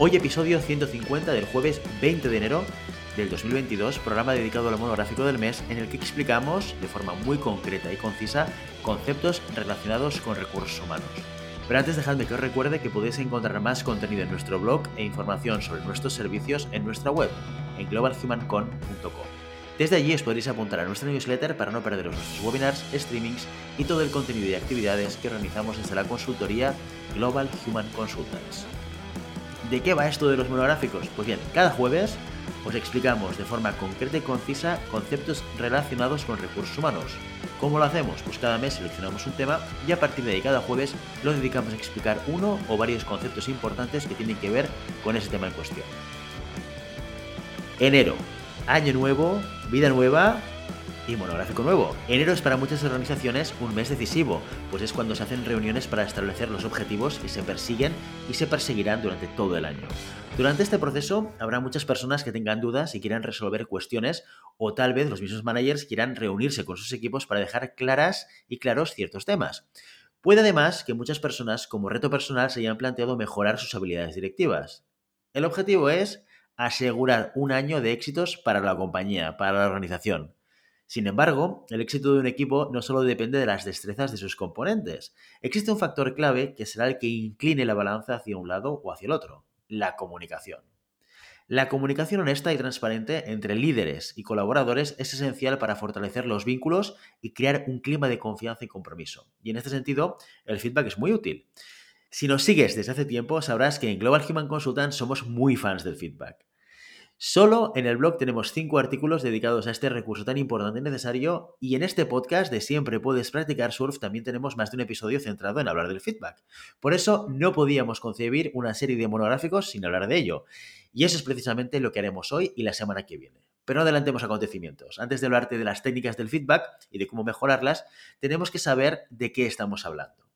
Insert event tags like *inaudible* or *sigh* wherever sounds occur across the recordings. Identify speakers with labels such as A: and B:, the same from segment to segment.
A: Hoy episodio 150 del jueves 20 de enero del 2022, programa dedicado al monográfico del mes en el que explicamos de forma muy concreta y concisa conceptos relacionados con recursos humanos. Pero antes dejadme que os recuerde que podéis encontrar más contenido en nuestro blog e información sobre nuestros servicios en nuestra web, en globalhumancon.com. Desde allí os podréis apuntar a nuestra newsletter para no perderos nuestros webinars, streamings y todo el contenido y actividades que organizamos desde la consultoría Global Human Consultants. ¿De qué va esto de los monográficos? Pues bien, cada jueves os explicamos de forma concreta y concisa conceptos relacionados con recursos humanos. ¿Cómo lo hacemos? Pues cada mes seleccionamos un tema y a partir de ahí cada jueves lo dedicamos a explicar uno o varios conceptos importantes que tienen que ver con ese tema en cuestión. Enero, año nuevo, vida nueva y monográfico nuevo. Enero es para muchas organizaciones un mes decisivo, pues es cuando se hacen reuniones para establecer los objetivos que se persiguen y se perseguirán durante todo el año. Durante este proceso habrá muchas personas que tengan dudas y quieran resolver cuestiones o tal vez los mismos managers quieran reunirse con sus equipos para dejar claras y claros ciertos temas. Puede además que muchas personas como reto personal se hayan planteado mejorar sus habilidades directivas. El objetivo es asegurar un año de éxitos para la compañía, para la organización. Sin embargo, el éxito de un equipo no solo depende de las destrezas de sus componentes. Existe un factor clave que será el que incline la balanza hacia un lado o hacia el otro, la comunicación. La comunicación honesta y transparente entre líderes y colaboradores es esencial para fortalecer los vínculos y crear un clima de confianza y compromiso. Y en este sentido, el feedback es muy útil. Si nos sigues desde hace tiempo, sabrás que en Global Human Consultant somos muy fans del feedback. Solo en el blog tenemos cinco artículos dedicados a este recurso tan importante y necesario y en este podcast de Siempre puedes practicar surf también tenemos más de un episodio centrado en hablar del feedback. Por eso no podíamos concebir una serie de monográficos sin hablar de ello. Y eso es precisamente lo que haremos hoy y la semana que viene. Pero no adelantemos acontecimientos. Antes de hablarte de las técnicas del feedback y de cómo mejorarlas, tenemos que saber de qué estamos hablando.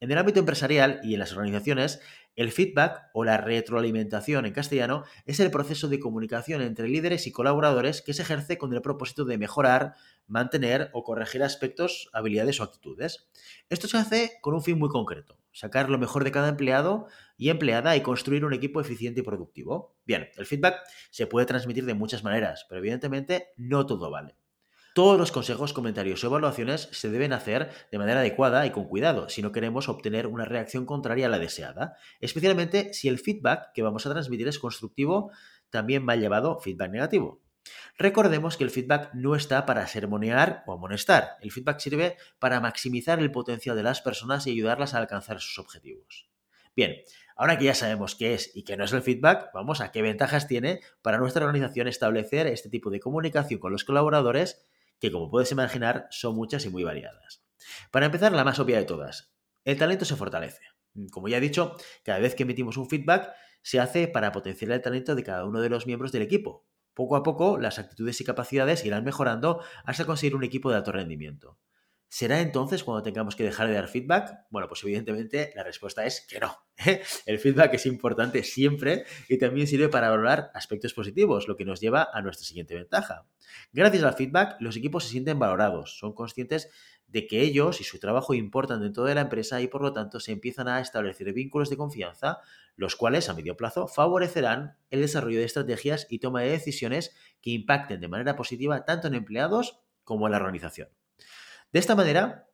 A: En el ámbito empresarial y en las organizaciones, el feedback o la retroalimentación en castellano es el proceso de comunicación entre líderes y colaboradores que se ejerce con el propósito de mejorar, mantener o corregir aspectos, habilidades o actitudes. Esto se hace con un fin muy concreto, sacar lo mejor de cada empleado y empleada y construir un equipo eficiente y productivo. Bien, el feedback se puede transmitir de muchas maneras, pero evidentemente no todo vale. Todos los consejos, comentarios o evaluaciones se deben hacer de manera adecuada y con cuidado si no queremos obtener una reacción contraria a la deseada, especialmente si el feedback que vamos a transmitir es constructivo, también va llevado feedback negativo. Recordemos que el feedback no está para sermonear o amonestar. El feedback sirve para maximizar el potencial de las personas y ayudarlas a alcanzar sus objetivos. Bien, ahora que ya sabemos qué es y qué no es el feedback, vamos a qué ventajas tiene para nuestra organización establecer este tipo de comunicación con los colaboradores que como puedes imaginar son muchas y muy variadas. Para empezar, la más obvia de todas, el talento se fortalece. Como ya he dicho, cada vez que emitimos un feedback se hace para potenciar el talento de cada uno de los miembros del equipo. Poco a poco, las actitudes y capacidades irán mejorando hasta conseguir un equipo de alto rendimiento. ¿Será entonces cuando tengamos que dejar de dar feedback? Bueno, pues evidentemente la respuesta es que no. El feedback es importante siempre y también sirve para valorar aspectos positivos, lo que nos lleva a nuestra siguiente ventaja. Gracias al feedback, los equipos se sienten valorados, son conscientes de que ellos y su trabajo importan dentro de la empresa y por lo tanto se empiezan a establecer vínculos de confianza, los cuales a medio plazo favorecerán el desarrollo de estrategias y toma de decisiones que impacten de manera positiva tanto en empleados como en la organización. De esta manera,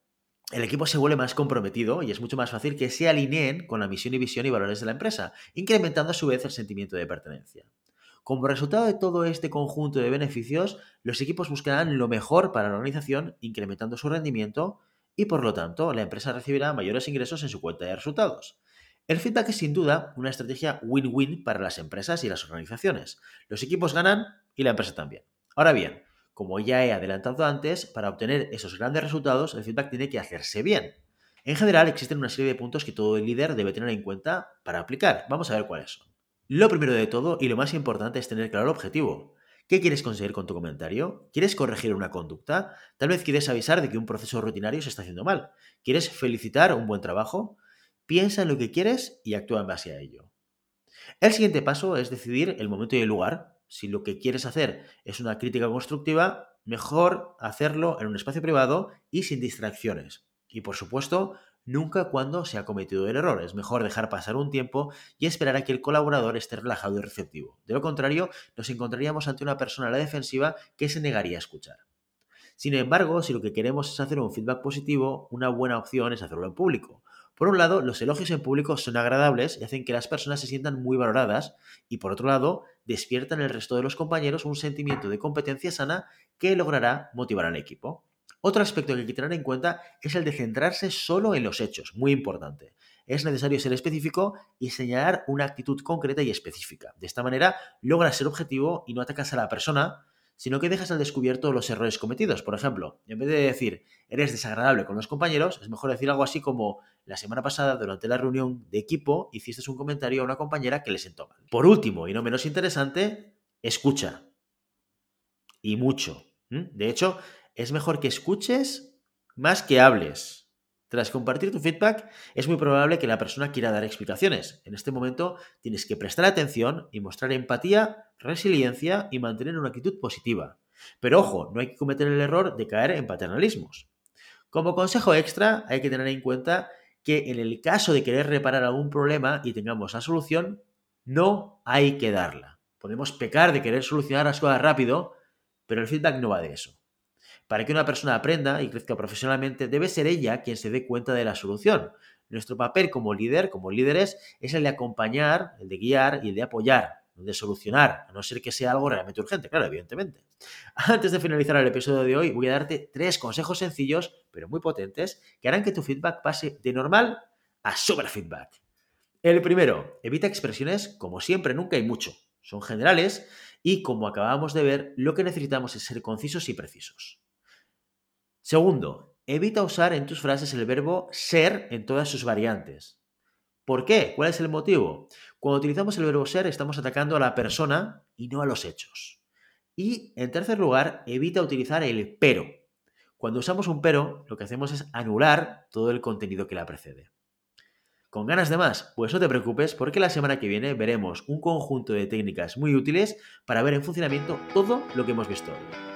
A: el equipo se vuelve más comprometido y es mucho más fácil que se alineen con la misión y visión y valores de la empresa, incrementando a su vez el sentimiento de pertenencia. Como resultado de todo este conjunto de beneficios, los equipos buscarán lo mejor para la organización, incrementando su rendimiento y por lo tanto la empresa recibirá mayores ingresos en su cuenta de resultados. El feedback es sin duda una estrategia win-win para las empresas y las organizaciones. Los equipos ganan y la empresa también. Ahora bien, como ya he adelantado antes, para obtener esos grandes resultados, el feedback tiene que hacerse bien. En general, existen una serie de puntos que todo líder debe tener en cuenta para aplicar. Vamos a ver cuáles son. Lo primero de todo y lo más importante es tener claro el objetivo. ¿Qué quieres conseguir con tu comentario? ¿Quieres corregir una conducta? Tal vez quieres avisar de que un proceso rutinario se está haciendo mal. ¿Quieres felicitar un buen trabajo? Piensa en lo que quieres y actúa en base a ello. El siguiente paso es decidir el momento y el lugar. Si lo que quieres hacer es una crítica constructiva, mejor hacerlo en un espacio privado y sin distracciones. Y por supuesto, nunca cuando se ha cometido el error. Es mejor dejar pasar un tiempo y esperar a que el colaborador esté relajado y receptivo. De lo contrario, nos encontraríamos ante una persona a la defensiva que se negaría a escuchar. Sin embargo, si lo que queremos es hacer un feedback positivo, una buena opción es hacerlo en público. Por un lado, los elogios en público son agradables y hacen que las personas se sientan muy valoradas y por otro lado, despiertan en el resto de los compañeros un sentimiento de competencia sana que logrará motivar al equipo. Otro aspecto que hay que tener en cuenta es el de centrarse solo en los hechos, muy importante. Es necesario ser específico y señalar una actitud concreta y específica. De esta manera logras ser objetivo y no atacas a la persona, sino que dejas al descubierto los errores cometidos. Por ejemplo, en vez de decir eres desagradable con los compañeros, es mejor decir algo así como la semana pasada, durante la reunión de equipo, hiciste un comentario a una compañera que le sentó mal. Por último, y no menos interesante, escucha. Y mucho. De hecho, es mejor que escuches más que hables. Tras compartir tu feedback, es muy probable que la persona quiera dar explicaciones. En este momento tienes que prestar atención y mostrar empatía, resiliencia y mantener una actitud positiva. Pero ojo, no hay que cometer el error de caer en paternalismos. Como consejo extra, hay que tener en cuenta que en el caso de querer reparar algún problema y tengamos la solución, no hay que darla. Podemos pecar de querer solucionar las cosas rápido, pero el feedback no va de eso. Para que una persona aprenda y crezca profesionalmente, debe ser ella quien se dé cuenta de la solución. Nuestro papel como líder, como líderes, es el de acompañar, el de guiar y el de apoyar, el de solucionar, a no ser que sea algo realmente urgente, claro, evidentemente. *laughs* Antes de finalizar el episodio de hoy, voy a darte tres consejos sencillos, pero muy potentes, que harán que tu feedback pase de normal a super feedback. El primero, evita expresiones como siempre, nunca y mucho. Son generales y como acabamos de ver, lo que necesitamos es ser concisos y precisos. Segundo, evita usar en tus frases el verbo ser en todas sus variantes. ¿Por qué? ¿Cuál es el motivo? Cuando utilizamos el verbo ser estamos atacando a la persona y no a los hechos. Y en tercer lugar, evita utilizar el pero. Cuando usamos un pero, lo que hacemos es anular todo el contenido que la precede. ¿Con ganas de más? Pues no te preocupes porque la semana que viene veremos un conjunto de técnicas muy útiles para ver en funcionamiento todo lo que hemos visto hoy.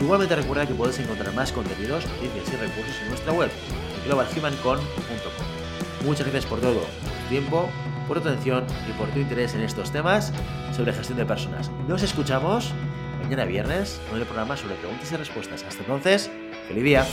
A: Igualmente recuerda que puedes encontrar más contenidos, noticias y recursos en nuestra web, globalhumancon.com. Muchas gracias por todo, por tu tiempo, por tu atención y por tu interés en estos temas sobre gestión de personas. Nos escuchamos mañana viernes con el programa sobre preguntas y respuestas. Hasta entonces, feliz día.